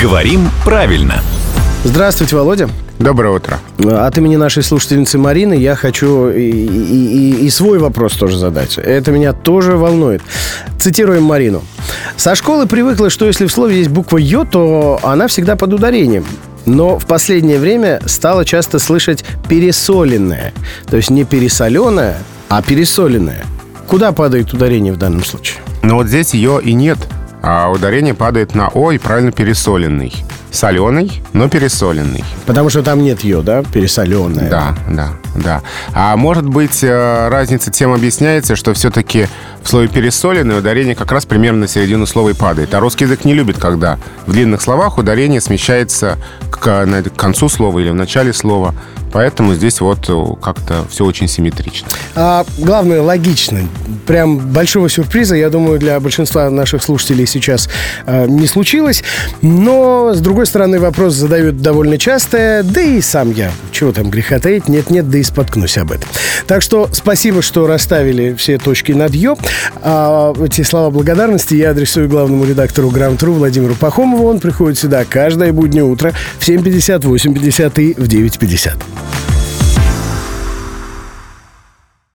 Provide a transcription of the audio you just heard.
Говорим правильно. Здравствуйте, Володя. Доброе утро. От имени нашей слушательницы Марины я хочу и, и, и, свой вопрос тоже задать. Это меня тоже волнует. Цитируем Марину. Со школы привыкла, что если в слове есть буква «ё», то она всегда под ударением. Но в последнее время стала часто слышать пересоленное. То есть не пересоленое, а пересоленное. Куда падает ударение в данном случае? Но вот здесь ее и нет. А ударение падает на «о» и правильно пересоленный. Соленый, но пересоленный. Потому что там нет ее, да? Пересоленное. Да, да, да. А может быть, э, разница тем объясняется, что все-таки в слове пересоленный ударение как раз примерно на середину слова и падает. А русский язык не любит, когда в длинных словах ударение смещается к, к концу слова или в начале слова. Поэтому здесь вот э, как-то все очень симметрично. А главное, логично. Прям большого сюрприза, я думаю, для большинства наших слушателей сейчас э, не случилось. Но, с другой стороны, вопрос задают довольно часто. Да и сам я, чего там греха таить, нет-нет, да и споткнусь об этом. Так что спасибо, что расставили все точки над «ё». А эти слова благодарности я адресую главному редактору Грамм-Тру Владимиру Пахомову. Он приходит сюда каждое буднее утро в 7.50, 8.50 и в 9.50.